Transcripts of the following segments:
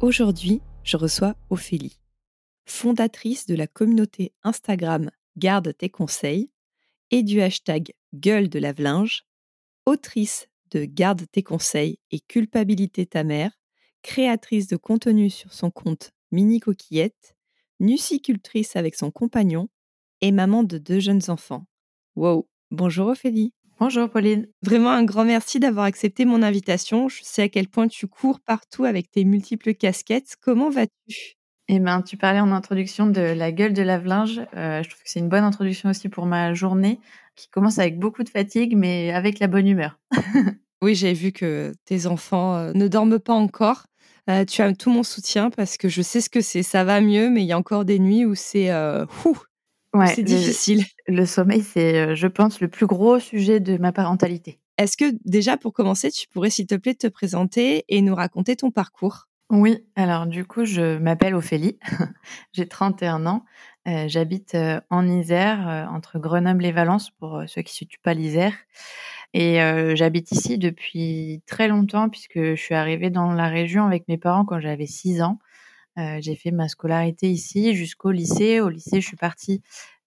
Aujourd'hui, je reçois Ophélie, fondatrice de la communauté Instagram Garde tes conseils et du hashtag Gueule de lave-linge, autrice de Garde tes conseils et Culpabilité ta mère, créatrice de contenu sur son compte Mini Coquillette, nucicultrice avec son compagnon et maman de deux jeunes enfants. Wow, bonjour Ophélie. Bonjour Pauline. Vraiment un grand merci d'avoir accepté mon invitation. Je sais à quel point tu cours partout avec tes multiples casquettes. Comment vas-tu? Eh ben, tu parlais en introduction de la gueule de lave-linge. Euh, je trouve que c'est une bonne introduction aussi pour ma journée, qui commence avec beaucoup de fatigue, mais avec la bonne humeur. oui, j'ai vu que tes enfants euh, ne dorment pas encore. Euh, tu as tout mon soutien parce que je sais ce que c'est. Ça va mieux, mais il y a encore des nuits où c'est Ouais, c'est difficile. Le, sommeil, c'est, je pense, le plus gros sujet de ma parentalité. Est-ce que déjà, pour commencer, tu pourrais, s'il te plaît, te présenter et nous raconter ton parcours? Oui, alors du coup, je m'appelle Ophélie, j'ai 31 ans, euh, j'habite euh, en Isère, euh, entre Grenoble et Valence, pour ceux qui ne situent pas l'Isère. Et j'habite ici depuis très longtemps, puisque je suis arrivée dans la région avec mes parents quand j'avais 6 ans. J'ai fait ma scolarité ici jusqu'au lycée. Au lycée, je suis partie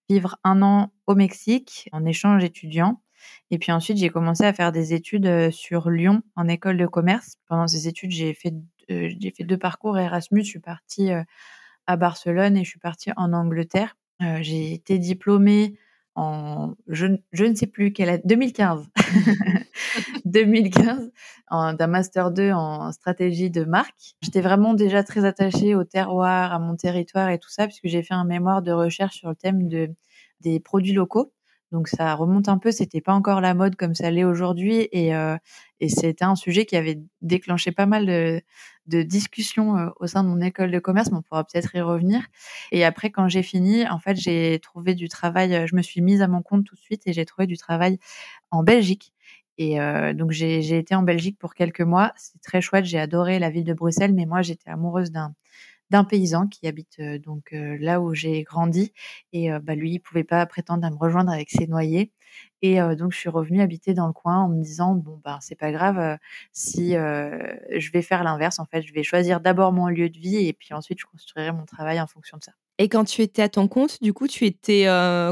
vivre un an au Mexique en échange étudiant. Et puis ensuite, j'ai commencé à faire des études sur Lyon en école de commerce. Pendant ces études, j'ai fait j'ai fait deux parcours Erasmus. Je suis partie euh, à Barcelone et je suis partie en Angleterre. Euh, j'ai été diplômée en je, ne sais plus quelle année 2015 2015 d'un master 2 en stratégie de marque. J'étais vraiment déjà très attachée au terroir, à mon territoire et tout ça puisque j'ai fait un mémoire de recherche sur le thème de des produits locaux. Donc ça remonte un peu, c'était pas encore la mode comme ça l'est aujourd'hui et, euh, et c'était un sujet qui avait déclenché pas mal de, de discussions euh, au sein de mon école de commerce, mais on pourra peut-être y revenir. Et après, quand j'ai fini, en fait, j'ai trouvé du travail, euh, je me suis mise à mon compte tout de suite et j'ai trouvé du travail en Belgique. Et euh, donc j'ai été en Belgique pour quelques mois. C'est très chouette. J'ai adoré la ville de Bruxelles, mais moi j'étais amoureuse d'un d'un paysan qui habite donc là où j'ai grandi et bah, lui il pouvait pas prétendre à me rejoindre avec ses noyers et donc je suis revenue habiter dans le coin en me disant bon bah c'est pas grave si je vais faire l'inverse en fait je vais choisir d'abord mon lieu de vie et puis ensuite je construirai mon travail en fonction de ça. Et quand tu étais à ton compte, du coup, tu étais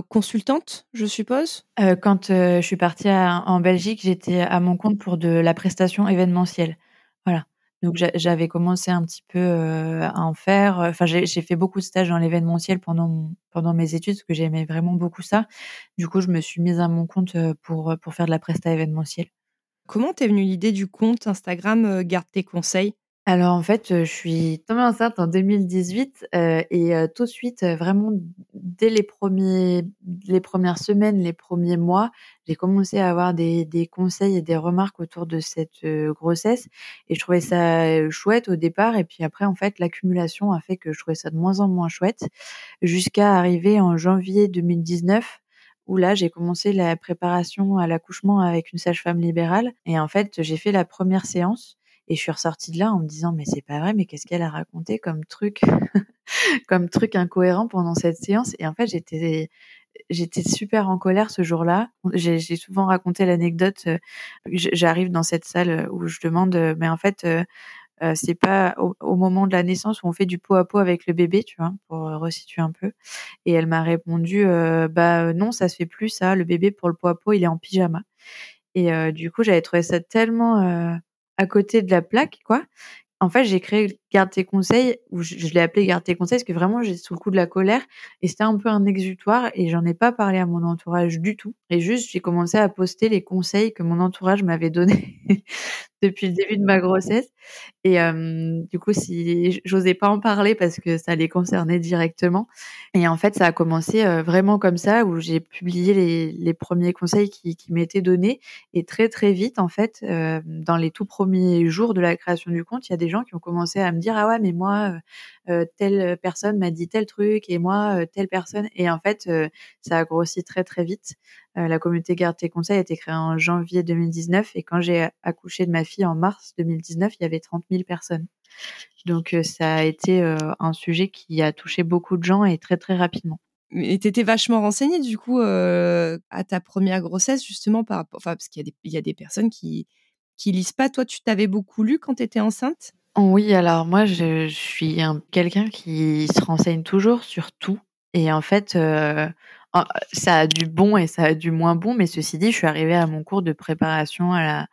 consultante, je suppose? Quand je suis partie en Belgique, j'étais à mon compte pour de la prestation événementielle. Voilà. Donc j'avais commencé un petit peu à en faire. Enfin, j'ai fait beaucoup de stages dans l'événementiel pendant pendant mes études parce que j'aimais vraiment beaucoup ça. Du coup, je me suis mise à mon compte pour pour faire de la presta événementielle. Comment t'es venue l'idée du compte Instagram Garde tes conseils? Alors en fait, je suis tombée enceinte en 2018 et tout de suite, vraiment dès les premiers les premières semaines, les premiers mois, j'ai commencé à avoir des des conseils et des remarques autour de cette, grossesse et je trouvais ça, chouette au départ et puis après en fait l'accumulation a fait que je trouvais ça de moins en moins chouette jusqu'à arriver en janvier 2019 où là j'ai commencé la préparation à l'accouchement avec une sage-femme libérale et en fait, j'ai fait la première séance et je suis ressortie de là en me disant mais c'est pas vrai, mais qu'est-ce qu'elle a raconté comme truc, comme truc incohérent pendant cette séance? Et en fait j'étais j'étais super en colère ce jour-là. J'ai souvent raconté l'anecdote. Euh, j'arrive dans cette salle euh, où je demande, euh, mais en fait, c'est pas au, moment de la naissance où on fait du pot à pot avec le bébé, tu vois, pour resituer un peu. Et elle m'a répondu, bah non, ça se fait plus ça. Le bébé pour le pot à pot, il est en pyjama. Et du coup, j'avais trouvé ça tellement à côté de la plaque, quoi. En fait, j'ai créé Garde tes conseils ou je, l'ai appelé Garde tes conseils parce que vraiment j'ai sous le coup de la colère et c'était un peu un exutoire et j'en ai pas parlé à mon entourage du tout. Et juste j'ai commencé à poster les conseils que mon entourage m'avait donnés depuis le début de ma grossesse. Et du coup si j'osais pas en parler parce que ça les concernait directement. Et en fait ça a commencé vraiment comme ça où j'ai publié les, les, premiers conseils qui, m'étaient donnés. Et très très vite en fait dans les tout premiers jours de la création du compte il y a des gens qui ont commencé à me dire ah ouais mais moi telle personne m'a dit tel truc et moi telle personne et en fait ça a grossi très très vite. la communauté Garde tes conseils a été créée en janvier 2019 et quand j'ai accouché de ma fille en mars 2019 il y avait 30 000 personnes. Donc ça a été un sujet qui a touché beaucoup de gens et très très rapidement. Mais t'étais vachement renseignée du coup à ta première grossesse justement par enfin parce qu'il y y a des personnes qui qui lisent pas. Toi, tu t'avais beaucoup lu quand tu étais enceinte? Oui, alors moi, je suis quelqu'un qui se renseigne toujours sur tout. Et en fait, ça a du bon et ça a du moins bon, mais ceci dit, je suis arrivée à mon cours de préparation à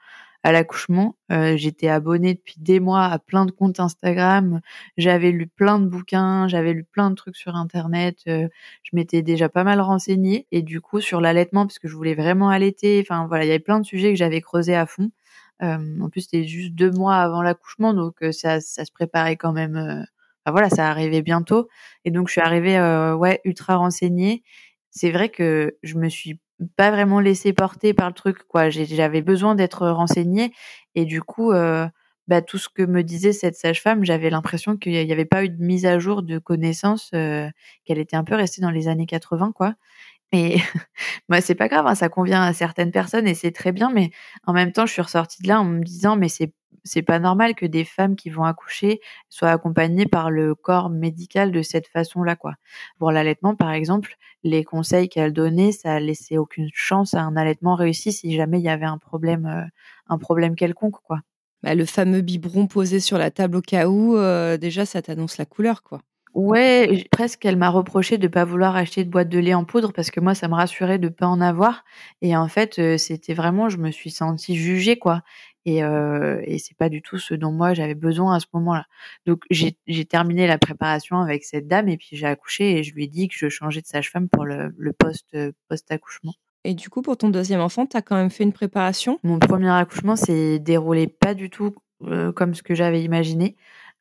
l'accouchement. j'étais abonnée depuis des mois à plein de comptes Instagram, j'avais lu plein de bouquins, j'avais lu plein de trucs sur internet, je m'étais déjà pas mal renseignée. Et du coup sur l'allaitement parce que je voulais vraiment allaiter, enfin voilà, il y avait plein de sujets que j'avais creusés à fond en plus, c'était juste deux mois avant l'accouchement, donc ça, ça se préparait quand même. Enfin, voilà, ça arrivait bientôt, et donc je suis arrivée, ouais, ultra renseignée. C'est vrai que je me suis pas vraiment laissée porter par le truc, quoi. J'avais besoin d'être renseignée, et du coup, bah, tout ce que me disait cette sage-femme, j'avais l'impression qu'il n'y avait pas eu de mise à jour de connaissances, qu'elle était un peu restée dans les années 80, quoi. Et moi, c'est pas grave, hein, ça convient à certaines personnes et c'est très bien, mais en même temps, je suis ressortie de là en me disant, mais c'est c'est pas normal que des femmes qui vont accoucher soient accompagnées par le corps médical de cette façon-là, quoi. Pour l'allaitement, par exemple, les conseils qu'elle donnait, ça laissait aucune chance à un allaitement réussi si jamais il y avait un problème, euh, un problème quelconque, quoi. Bah, le fameux biberon posé sur la table au cas où, euh, déjà, ça t'annonce la couleur, quoi. Ouais, presque elle m'a reproché de pas vouloir acheter de boîte de lait en poudre parce que moi ça me rassurait de pas en avoir et en fait, c'était vraiment je me suis sentie jugée quoi et heu et c'est pas du tout ce dont moi j'avais besoin à ce moment-là. Donc j'ai j'ai terminé la préparation avec cette dame et puis j'ai accouché et je lui ai dit que je changeais de sage-femme pour le le post, post-accouchement. Et du coup, pour ton deuxième enfant, tu as quand même fait une préparation? Mon premier accouchement s'est déroulé pas du tout, comme ce que j'avais imaginé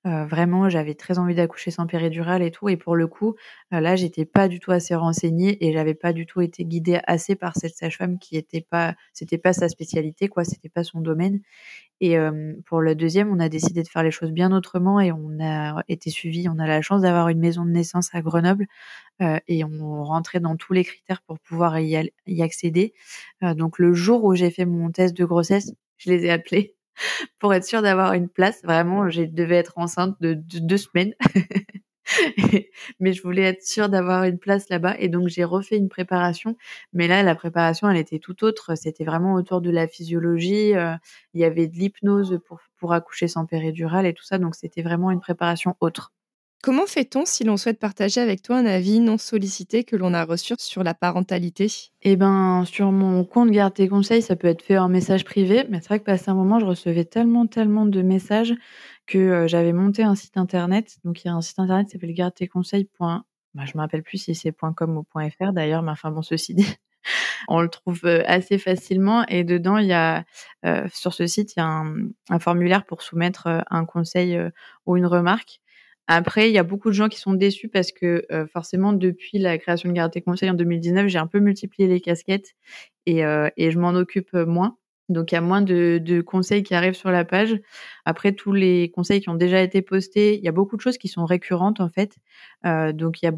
vraiment, j'avais très envie d'accoucher sans péridurale et tout et pour le coup, là, j'étais pas du tout assez renseignée et j'avais pas du tout été guidée assez par cette sage-femme qui était pas c'était pas sa spécialité quoi, c'était pas son domaine et pour le deuxième, on a décidé de faire les choses bien autrement et on a été suivi. On a la chance d'avoir une maison de naissance à Grenoble et on rentrait dans tous les critères pour pouvoir y y accéder. donc le jour où j'ai fait mon test de grossesse, je les ai appelés pour être sûre d'avoir une place. Vraiment, je devais être enceinte de, deux semaines. mais je voulais être sûre d'avoir une place là-bas et donc j'ai refait une préparation. Mais là la préparation elle était tout autre. C'était vraiment autour de la physiologie. Euh, il y avait de l'hypnose pour pour accoucher sans péridurale et tout ça. Donc c'était vraiment une préparation autre Comment fait-on si l'on souhaite partager avec toi un avis non sollicité que l'on a reçu sur la parentalité? Eh ben, sur mon compte Garde tes conseils, ça peut être fait en message privé, mais c'est vrai que passé un moment, je recevais tellement, tellement de messages que euh, j'avais monté un site internet. Donc, il y a un site internet qui s'appelle garde tes conseils. Bah, je me plus si c'est .com ou .fr d'ailleurs, mais enfin bon, ceci dit, on le trouve euh, assez facilement. Et dedans, il y a euh, sur ce site, il y a un formulaire pour soumettre un conseil ou une remarque. Après, il y a beaucoup de gens qui sont déçus parce que euh, forcément, depuis la création de Garde tes conseils en 2019, j'ai un peu multiplié les casquettes et, euh, je m'en occupe euh, moins. Donc, il y a moins de, conseils qui arrivent sur la page. Après, tous les conseils qui ont déjà été postés, il y a beaucoup de choses qui sont récurrentes en fait. Euh, donc, il y, a,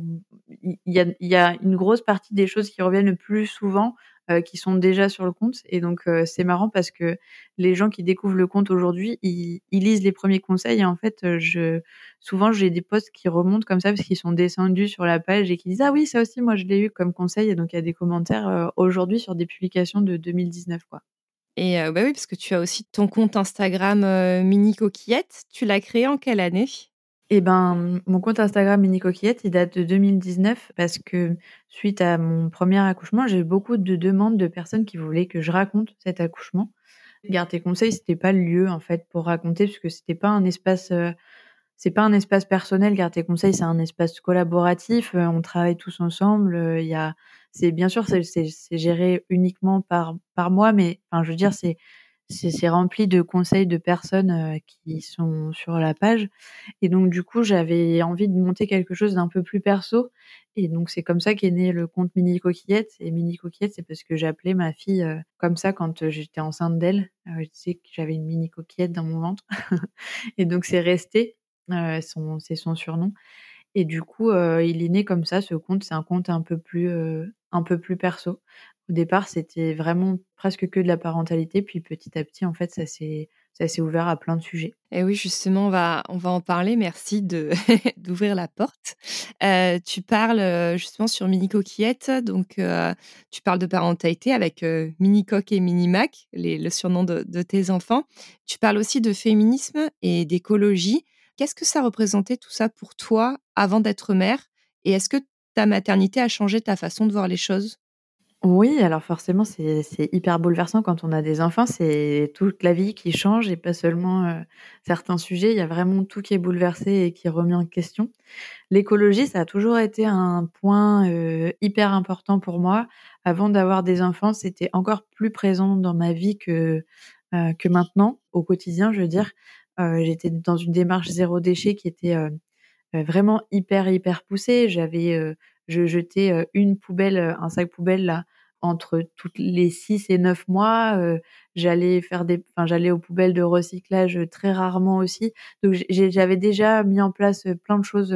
il, y a, il y a une grosse partie des choses qui reviennent le plus souvent euh, qui sont déjà sur le compte. Et donc, euh, c'est marrant parce que les gens qui découvrent le compte aujourd'hui, ils, lisent les premiers conseils. Et en fait, euh, je, souvent, j'ai des posts qui remontent comme ça parce qu'ils sont descendus sur la page et qui disent Ah oui, ça aussi, moi, je l'ai eu comme conseil. Et donc, il y a des commentaires aujourd'hui sur des publications de 2019. Quoi. Et bah oui, parce que tu as aussi ton compte Instagram Mini Coquillette. Tu l'as créé en quelle année? Eh ben, mon compte Instagram Mini Coquillette, il date de 2019 parce que suite à mon premier accouchement, j'ai eu beaucoup de demandes de personnes qui voulaient que je raconte cet accouchement. Garde tes conseils, c'était pas le lieu en fait pour raconter parce que c'était pas un espace c'est pas un espace personnel. Garde tes conseils, c'est un espace collaboratif. on travaille tous ensemble. Il y a c'est bien sûr c'est c'est géré uniquement par par moi, mais enfin je veux dire c'est c'est rempli de conseils de personnes euh, qui sont sur la page. Et donc, du coup, j'avais envie de monter quelque chose d'un peu plus perso. Et donc, c'est comme ça qu'est né le compte Mini Coquillette. Et Mini Coquillette, c'est parce que j'appelais ma fille euh, comme ça quand euh, j'étais enceinte d'elle. je sais que j'avais une Mini Coquillette dans mon ventre. et donc, c'est resté. c'est son surnom. Et du coup, il est né comme ça, ce compte. C'est un compte un peu plus, un peu plus perso. Au départ, c'était vraiment presque que de la parentalité, puis petit à petit, en fait, ça s'est ouvert à plein de sujets. Et oui, justement, on va, on va en parler. Merci d'ouvrir la porte. Euh, tu parles euh, justement sur Mini Coquillette, donc euh, tu parles de parentalité avec Mini Coq et Mini Mac, les, le surnom de, tes enfants. Tu parles aussi de féminisme et d'écologie. Qu'est-ce que ça représentait tout ça pour toi avant d'être mère? Et est-ce que ta maternité a changé ta façon de voir les choses? Oui, alors forcément, c'est hyper bouleversant quand on a des enfants. C'est toute la vie qui change et pas seulement, heu, certains sujets. Il y a vraiment tout qui est bouleversé et qui est remis en question. L'écologie, ça a toujours été un point, heu, hyper important pour moi. Avant d'avoir des enfants, c'était encore plus présent dans ma vie que, heu, que maintenant, au quotidien, je veux dire. J'étais dans une démarche zéro déchet qui était, vraiment hyper, hyper poussée. J'avais, je jetais une poubelle, un sac poubelle là entre toutes les 6 et 9 mois. j'allais faire des, enfin j'allais aux poubelles de recyclage très rarement aussi. Donc j'avais déjà mis en place plein de choses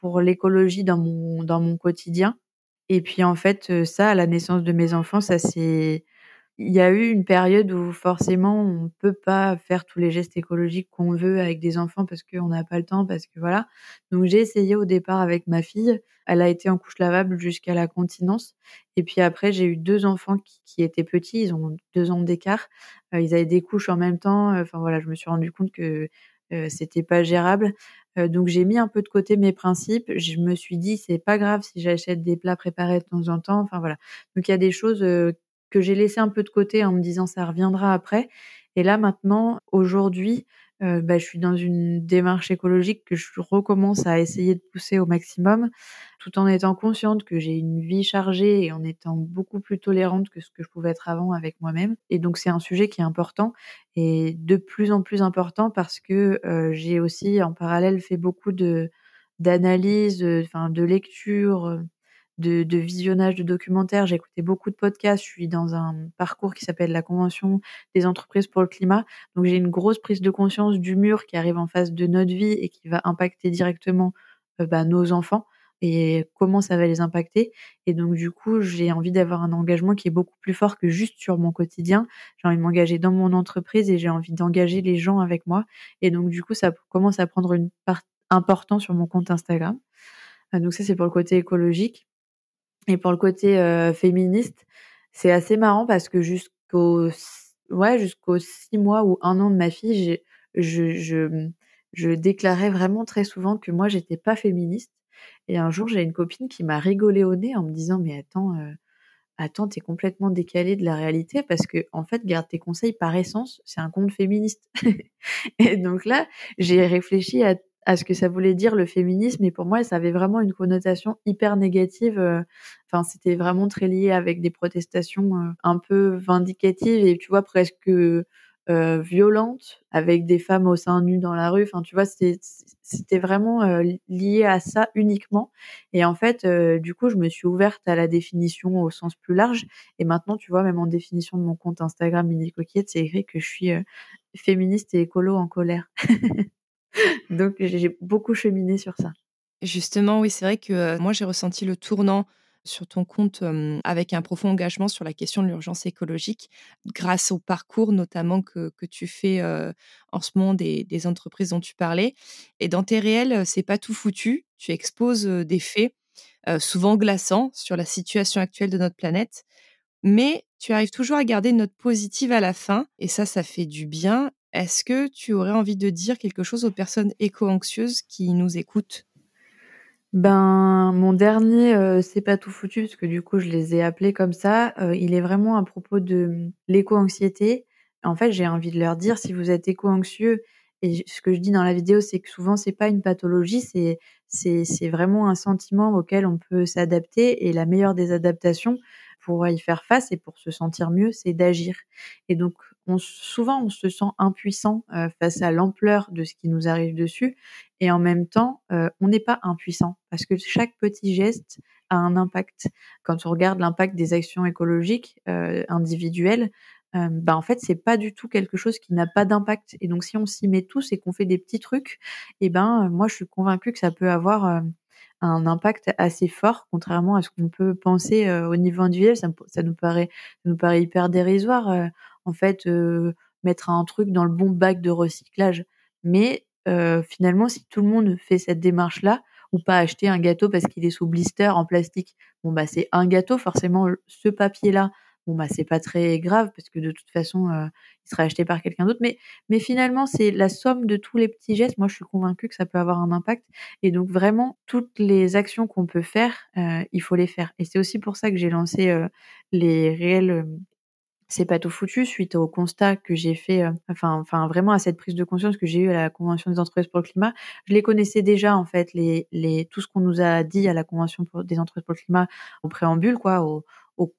pour l'écologie dans mon dans mon quotidien. Et puis en fait, ça, à la naissance de mes enfants, ça s'est il y a eu une période où forcément on peut pas faire tous les gestes écologiques qu'on veut avec des enfants parce qu'on n'a pas le temps, parce que voilà. Donc j'ai essayé au départ avec ma fille. Elle a été en couche lavable jusqu'à la continence. Et puis après, j'ai eu deux enfants qui, étaient petits, ils ont deux ans d'écart. Euh, ils avaient des couches en même temps. Enfin voilà, je me suis rendu compte que euh, c'était pas gérable. Euh, donc j'ai mis un peu de côté mes principes. Je me suis dit c'est pas grave si j'achète des plats préparés de temps en temps. Enfin voilà. Donc il y a des choses que j'ai laissé un peu de côté en me disant ça reviendra après. Et là maintenant, aujourd'hui, euh, bah, je suis dans une démarche écologique que je recommence à essayer de pousser au maximum, tout en étant consciente que j'ai une vie chargée et en étant beaucoup plus tolérante que ce que je pouvais être avant avec moi-même. Et donc c'est un sujet qui est important et de plus en plus important parce que euh, j'ai aussi en parallèle fait beaucoup de d'analyses, enfin de lecture, de, visionnage de documentaires. J'ai écouté beaucoup de podcasts. Je suis dans un parcours qui s'appelle la Convention des entreprises pour le climat. Donc j'ai une grosse prise de conscience du mur qui arrive en face de notre vie et qui va impacter directement euh, bah, nos enfants et comment ça va les impacter. Et donc du coup, j'ai envie d'avoir un engagement qui est beaucoup plus fort que juste sur mon quotidien. J'ai envie de m'engager dans mon entreprise et j'ai envie d'engager les gens avec moi. Et donc du coup, ça commence à prendre une part importante sur mon compte Instagram. Euh, donc ça, c'est pour le côté écologique. Et pour le côté féministe, c'est assez marrant parce que jusqu'au ouais, jusqu'aux six mois ou un an de ma fille, je, je, je déclarais vraiment très souvent que moi, j'étais pas féministe. Et un jour, j'ai une copine qui m'a rigolé au nez en me disant Mais attends, euh, attends, t'es complètement décalée de la réalité parce que, en fait, garde tes conseils par essence, c'est un compte féministe. et donc là, j'ai réfléchi à à ce que ça voulait dire le féminisme. Et pour moi, ça avait vraiment une connotation hyper négative. Euh, enfin, c'était vraiment très lié avec des protestations euh, un peu vindicatives et tu vois presque euh, violentes avec des femmes au sein nu dans la rue. Enfin, tu vois, c'était vraiment lié à ça uniquement. Et en fait, du coup, je me suis ouverte à la définition au sens plus large. Et maintenant, tu vois, même en définition de mon compte Instagram Mini Coquillette, c'est écrit que je suis féministe et écolo en colère. Donc j'ai beaucoup cheminé sur ça. Justement, oui, c'est vrai que moi j'ai ressenti le tournant sur ton compte avec un profond engagement sur la question de l'urgence écologique, grâce au parcours notamment que, que tu fais en ce moment des, des, entreprises dont tu parlais. Et dans tes réels, c'est pas tout foutu. Tu exposes des faits, souvent glaçants, sur la situation actuelle de notre planète. Mais tu arrives toujours à garder une note positive à la fin, et ça, ça fait du bien. Est-ce que tu aurais envie de dire quelque chose aux personnes éco-anxieuses qui nous écoutent? Ben, mon dernier, euh, c'est pas tout foutu, parce que du coup, je les ai appelés comme ça. Euh, il est vraiment à propos de l'éco-anxiété, En fait, j'ai envie de leur dire si vous êtes éco-anxieux et ce que je dis dans la vidéo, c'est que souvent c'est pas une pathologie, c'est c'est c'est vraiment un sentiment auquel on peut s'adapter et la meilleure des adaptations pour y faire face et pour se sentir mieux, c'est d'agir. Et donc on, souvent on se sent impuissant euh, face à l'ampleur de ce qui nous arrive dessus et en même temps euh, on n'est pas impuissant parce que chaque petit geste a un impact. Quand on regarde l'impact des actions écologiques euh, individuelles, euh, bah en fait c'est pas du tout quelque chose qui n'a pas d'impact. Et donc si on s'y met tous et qu'on fait des petits trucs, et eh ben moi je suis convaincue que ça peut avoir euh, un impact assez fort, contrairement à ce qu'on peut penser au niveau individuel. Ça, ça, nous paraît, ça nous paraît hyper dérisoire. En fait, mettre un truc dans le bon bac de recyclage. Mais finalement, si tout le monde fait cette démarche-là, ou pas acheter un gâteau parce qu'il est sous blister en plastique, bon bah c'est un gâteau. Forcément, ce papier-là bon bah c'est pas très grave parce que de toute façon il sera acheté par quelqu'un d'autre mais finalement c'est la somme de tous les petits gestes moi je suis convaincue que ça peut avoir un impact et donc vraiment toutes les actions qu'on peut faire il faut les faire et c'est aussi pour ça que j'ai lancé les réels c'est pas tout foutu suite au constat que j'ai fait, enfin, enfin vraiment à cette prise de conscience que j'ai eue à la Convention des entreprises pour le climat. Je les connaissais déjà en fait, les, les tout ce qu'on nous a dit à la Convention des entreprises pour le climat au préambule, quoi, au,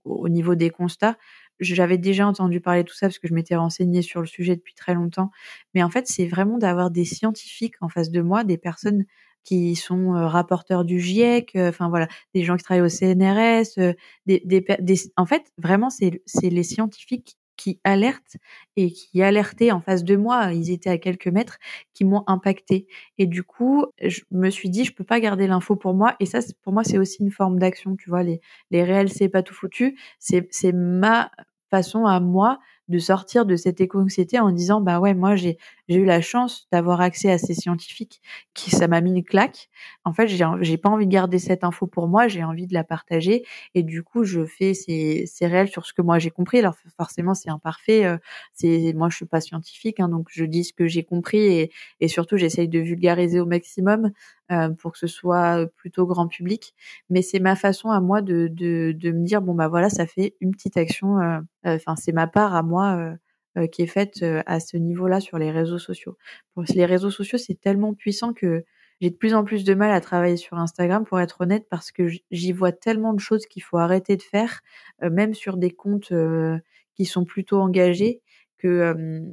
au, niveau des constats. J'avais déjà entendu parler de tout ça parce que je m'étais renseignée sur le sujet depuis très longtemps. Mais en fait, c'est vraiment d'avoir des scientifiques en face de moi, des personnes qui sont rapporteurs du GIEC, enfin voilà, des gens qui travaillent au CNRS, des, des, des, en fait, vraiment, c'est les scientifiques qui alertent et qui alertaient en face de moi, ils étaient à quelques mètres, qui m'ont impacté. Et du coup, je me suis dit, je peux pas garder l'info pour moi. Et ça, pour moi, c'est aussi une forme d'action. Tu vois, les, les réels, c'est pas tout foutu. C'est, c'est ma façon à moi de sortir de cette éco-anxiété en disant bah ouais moi j'ai j'ai eu la chance d'avoir accès à ces scientifiques qui ça m'a mis une claque. En fait j'ai j'ai pas envie de garder cette info pour moi j'ai envie de la partager. Et du coup je fais ces ces réels sur ce que moi j'ai compris. Alors forcément c'est imparfait euh, c'est moi je suis pas scientifique hein, donc je dis ce que j'ai compris et et surtout j'essaye de vulgariser au maximum euh, pour que ce soit plutôt grand public. Mais c'est ma façon à moi de de de me dire bon bah voilà ça fait une petite action euh, enfin c'est ma part à moi euh, euh, qui est faite euh, à ce niveau-là sur les réseaux sociaux. Les réseaux sociaux, c'est tellement puissant que j'ai de plus en plus de mal à travailler sur Instagram, pour être honnête, parce que j'y vois tellement de choses qu'il faut arrêter de faire, même sur des comptes qui sont plutôt engagés, que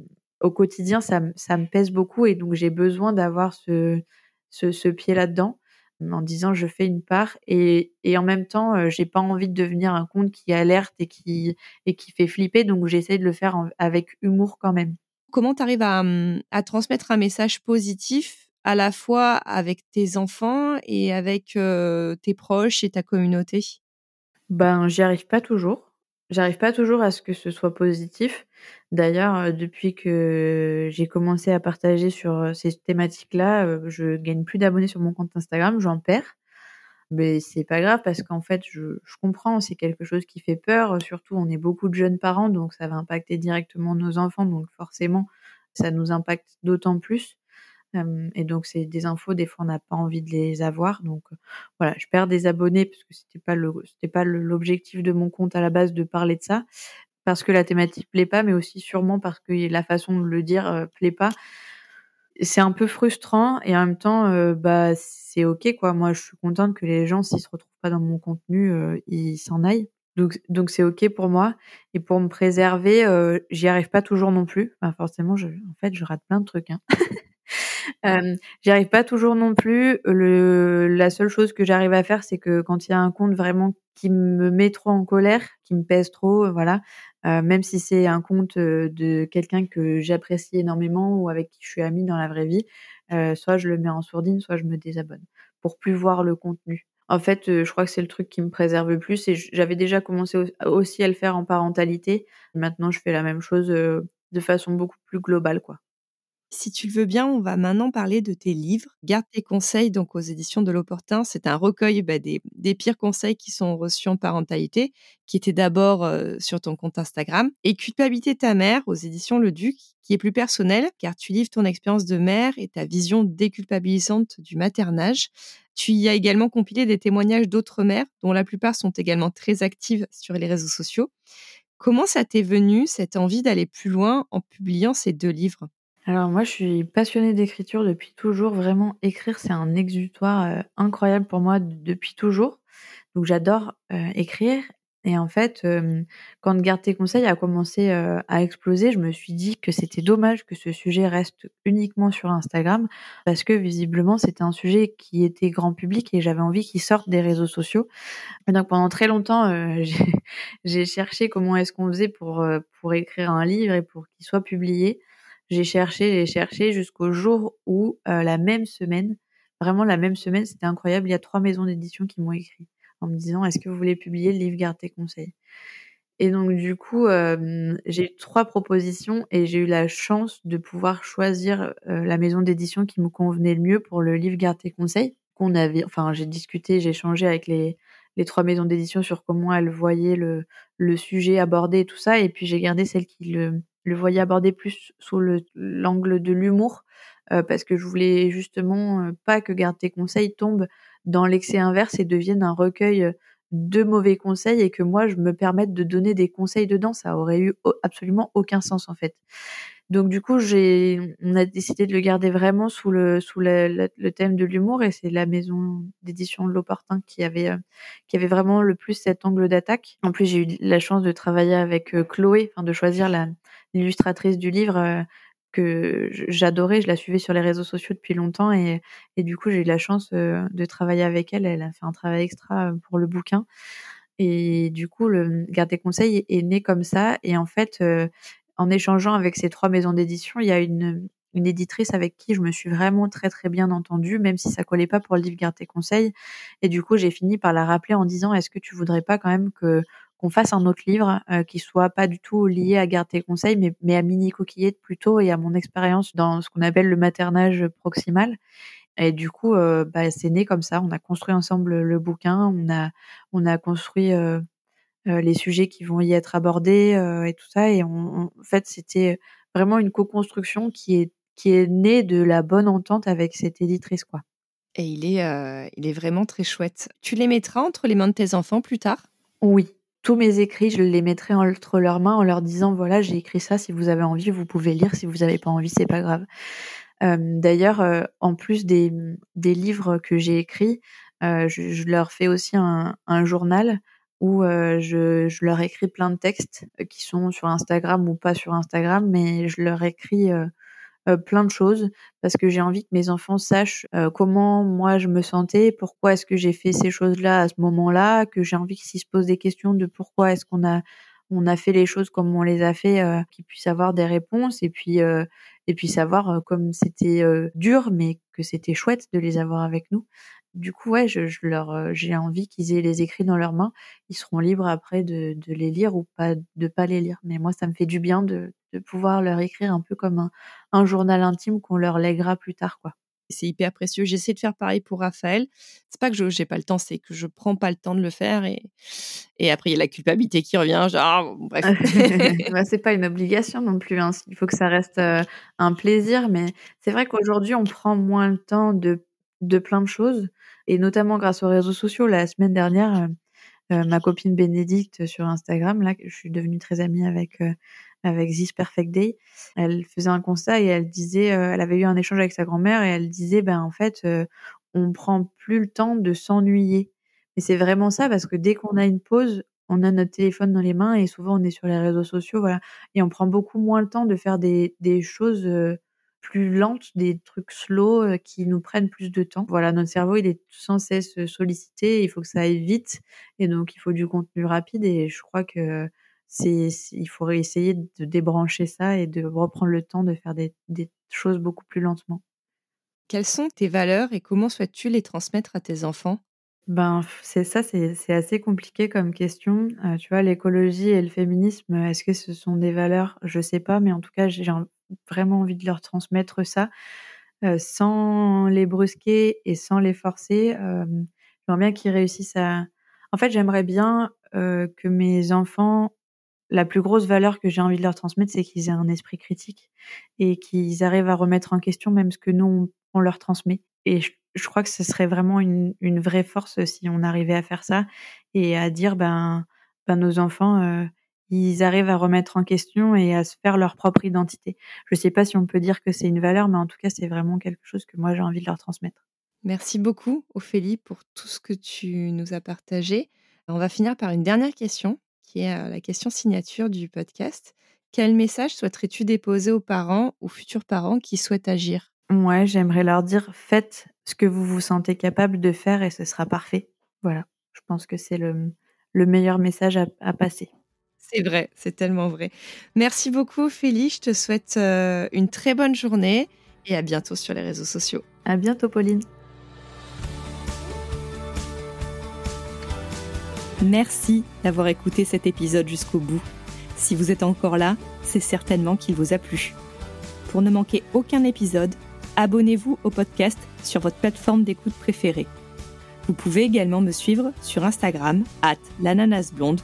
au quotidien, ça, me pèse beaucoup et donc j'ai besoin d'avoir ce pied là-dedans en disant je fais une part et, et en même temps euh, j'ai pas envie de devenir un compte qui alerte et qui et qui fait flipper donc j'essaie de le faire avec humour quand même. Comment tu arrives à, hum, à, transmettre un message positif à la fois avec tes enfants et avec euh, tes proches et ta communauté? Ben j'y arrive pas toujours. J'arrive pas toujours à ce que ce soit positif. D'ailleurs, euh, depuis que j'ai commencé à partager sur euh, ces thématiques-là, euh, je gagne plus d'abonnés sur mon compte Instagram, j'en perds. Mais c'est pas grave parce qu'en fait, je, comprends, c'est quelque chose qui fait peur. Surtout, on est beaucoup de jeunes parents, donc ça va impacter directement nos enfants, donc forcément, ça nous impacte d'autant plus et donc c'est des infos, des fois on n'a pas envie de les avoir. Donc voilà, je perds des abonnés parce que c'était pas pas l'objectif de mon compte à la base de parler de ça, parce que la thématique plaît pas, mais aussi sûrement parce que la façon de le dire plaît pas. C'est un peu frustrant et en même temps, bah c'est ok quoi. Moi, je suis contente que les gens, s'ils se retrouvent pas dans mon contenu, ils s'en aillent. Donc donc c'est ok pour moi et pour me préserver, j'y arrive pas toujours non plus. Enfin, forcément, je, en fait, je rate plein de trucs. Hein. Euh, j'y arrive pas toujours non plus. La seule chose que j'arrive à faire, c'est que quand il y a un compte vraiment qui me met trop en colère, qui me pèse trop, euh, voilà, euh, même si c'est un compte euh, de quelqu'un que j'apprécie énormément ou avec qui je suis amie dans la vraie vie, euh, soit je le mets en sourdine, soit je me désabonne pour plus voir le contenu. En fait, je crois que c'est le truc qui me préserve le plus et j'avais déjà commencé aussi à le faire en parentalité. Maintenant, je fais la même chose de façon beaucoup plus globale, quoi. Si tu le veux bien, on va maintenant parler de tes livres. Garde tes conseils donc aux éditions de l'Opportun. C'est un recueil bah, des, pires conseils qui sont reçus en parentalité, qui était d'abord sur ton compte Instagram. Et Culpabilité ta mère aux éditions Le Duc, qui est plus personnel, car tu livres ton expérience de mère et ta vision déculpabilisante du maternage. Tu y as également compilé des témoignages d'autres mères, dont la plupart sont également très actives sur les réseaux sociaux. Comment ça t'est venu, cette envie d'aller plus loin en publiant ces deux livres? Alors moi, je suis passionnée d'écriture depuis toujours. Vraiment, écrire, c'est un exutoire incroyable pour moi depuis toujours. Donc j'adore écrire et en fait, quand Garde tes conseils a commencé, à exploser, je me suis dit que c'était dommage que ce sujet reste uniquement sur Instagram parce que visiblement, c'était un sujet qui était grand public et j'avais envie qu'il sorte des réseaux sociaux. Et donc pendant très longtemps, j'ai cherché comment est-ce qu'on faisait pour, pour écrire un livre et pour qu'il soit publié. J'ai cherché, j'ai cherché jusqu'au jour où, la même semaine, vraiment la même semaine, c'était incroyable, il y a trois maisons d'édition qui m'ont écrit en me disant est-ce que vous voulez publier le livre Garde tes conseils? Et donc du coup, j'ai eu trois propositions et j'ai eu la chance de pouvoir choisir la maison d'édition qui me convenait le mieux pour le livre Garde tes conseils. Qu'on avait, enfin j'ai discuté, j'ai échangé avec les, les trois maisons d'édition sur comment elles voyaient le, le sujet abordé et tout ça. Et puis j'ai gardé celle qui le, le voyait abordé plus sous l'angle de l'humour parce que je voulais justement pas que Garde tes conseils tombe dans l'excès inverse et devienne un recueil de mauvais conseils et que moi je me permette de donner des conseils dedans, ça aurait eu absolument aucun sens en fait. Donc du coup, j'ai, on a décidé de le garder vraiment sous le sous le, thème de l'humour et c'est la maison d'édition de l'Opportun qui avait qui avait vraiment le plus cet angle d'attaque. En plus, j'ai eu la chance de travailler avec Chloé, enfin de choisir la l'illustratrice du livre que j'adorais, je la suivais sur les réseaux sociaux depuis longtemps et, du coup j'ai eu la chance de travailler avec elle. Elle a fait un travail extra pour le bouquin et du coup le Garde des conseils est né comme ça et en fait en échangeant avec ces trois maisons d'édition, il y a une, une éditrice avec qui je me suis vraiment très très bien entendue, même si ça collait pas pour le livre Garde tes conseils. Et du coup, j'ai fini par la rappeler en disant est-ce que tu voudrais pas quand même que qu'on fasse un autre livre euh, qui soit pas du tout lié à Garde tes conseils, mais, mais à Mini Coquillette plutôt et à mon expérience dans ce qu'on appelle le maternage proximal. Et du coup, euh, bah, c'est né comme ça. On a construit ensemble le bouquin, on a, on a construit euh, les sujets qui vont y être abordés et tout ça. Et on, en fait, c'était vraiment une co-construction qui est, qui est née de la bonne entente avec cette éditrice, quoi. Et il est, il est vraiment très chouette. Tu les mettras entre les mains de tes enfants plus tard? Oui, tous mes écrits, je les mettrai entre leurs mains en leur disant voilà, j'ai écrit ça, si vous avez envie, vous pouvez lire, si vous n'avez pas envie, c'est pas grave. D'ailleurs, en plus des, livres que j'ai écrits, je, leur fais aussi un, journal où je, leur écris plein de textes qui sont sur Instagram ou pas sur Instagram, mais je leur écris euh, plein de choses parce que j'ai envie que mes enfants sachent euh, comment moi je me sentais, pourquoi est-ce que j'ai fait ces choses-là à ce moment-là, que j'ai envie qu'ils se posent des questions de pourquoi est-ce qu'on a on a fait les choses comme on les a fait, euh, qu'ils puissent avoir des réponses et puis et puis savoir comme c'était dur mais que c'était chouette de les avoir avec nous. Du coup, ouais, je, leur, j'ai envie qu'ils aient les écrits dans leurs mains. Ils seront libres après de, de les lire ou pas de pas les lire. Mais moi, ça me fait du bien de, de pouvoir leur écrire un peu comme un, un journal intime qu'on leur lèguera plus tard, quoi. C'est hyper précieux. J'essaie de faire pareil pour Raphaël. C'est pas que je j'ai pas le temps, c'est que je prends pas le temps de le faire et et après il y a la culpabilité qui revient. Genre bref. bah, c'est pas une obligation non plus. Hein. Il faut que ça reste euh, un plaisir, mais c'est vrai qu'aujourd'hui on prend moins le temps de de plein de choses et notamment grâce aux réseaux sociaux. La semaine dernière, euh, euh, ma copine Bénédicte sur Instagram, là, je suis devenue très amie avec avec This Perfect Day, elle faisait un constat et elle disait, euh, elle avait eu un échange avec sa grand-mère et elle disait, ben en fait, euh, on prend plus le temps de s'ennuyer. Et c'est vraiment ça parce que dès qu'on a une pause, on a notre téléphone dans les mains et souvent on est sur les réseaux sociaux, voilà, et on prend beaucoup moins le temps de faire des, des choses euh, plus lentes, des trucs slow qui nous prennent plus de temps. Voilà, notre cerveau, il est sans cesse sollicité, il faut que ça aille vite et donc il faut du contenu rapide et je crois que il faudrait essayer de débrancher ça et de reprendre le temps de faire des, des choses beaucoup plus lentement. Quelles sont tes valeurs et comment souhaites-tu les transmettre à tes enfants? Ben, c'est ça, c'est assez compliqué comme question. Euh, tu vois, l'écologie et le féminisme, est-ce que ce sont des valeurs? Je sais pas, mais en tout cas, j'ai vraiment envie de leur transmettre ça euh, sans les brusquer et sans les forcer. Euh, j'aimerais bien qu'ils réussissent à. En fait, j'aimerais bien que mes enfants la plus grosse valeur que j'ai envie de leur transmettre, c'est qu'ils aient un esprit critique et qu'ils arrivent à remettre en question même ce que nous, on, leur transmet. Et je, crois que ce serait vraiment une, vraie force si on arrivait à faire ça et à dire, ben, ben nos enfants, euh, ils arrivent à remettre en question et à se faire leur propre identité. Je ne sais pas si on peut dire que c'est une valeur, mais en tout cas, c'est vraiment quelque chose que moi j'ai envie de leur transmettre. Merci beaucoup, Ophélie, pour tout ce que tu nous as partagé. On va finir par une dernière question, qui est la question signature du podcast. Quel message souhaiterais-tu déposer aux parents ou futurs parents qui souhaitent agir? Ouais, j'aimerais leur dire faites ce que vous vous sentez capable de faire et ce sera parfait. Voilà, je pense que c'est le, meilleur message à, passer. C'est vrai, c'est tellement vrai. Merci beaucoup, Ophélie. Je te souhaite euh, une très bonne journée et à bientôt sur les réseaux sociaux. À bientôt, Pauline. Merci d'avoir écouté cet épisode jusqu'au bout. Si vous êtes encore là, c'est certainement qu'il vous a plu. Pour ne manquer aucun épisode, abonnez-vous au podcast sur votre plateforme d'écoute préférée. Vous pouvez également me suivre sur Instagram, at l'ananasblonde,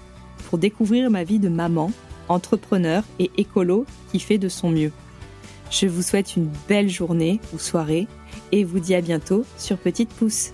pour découvrir ma vie de maman, entrepreneur et écolo qui fait de son mieux. Je vous souhaite une belle journée ou soirée et vous dis à bientôt sur Petite Pouce.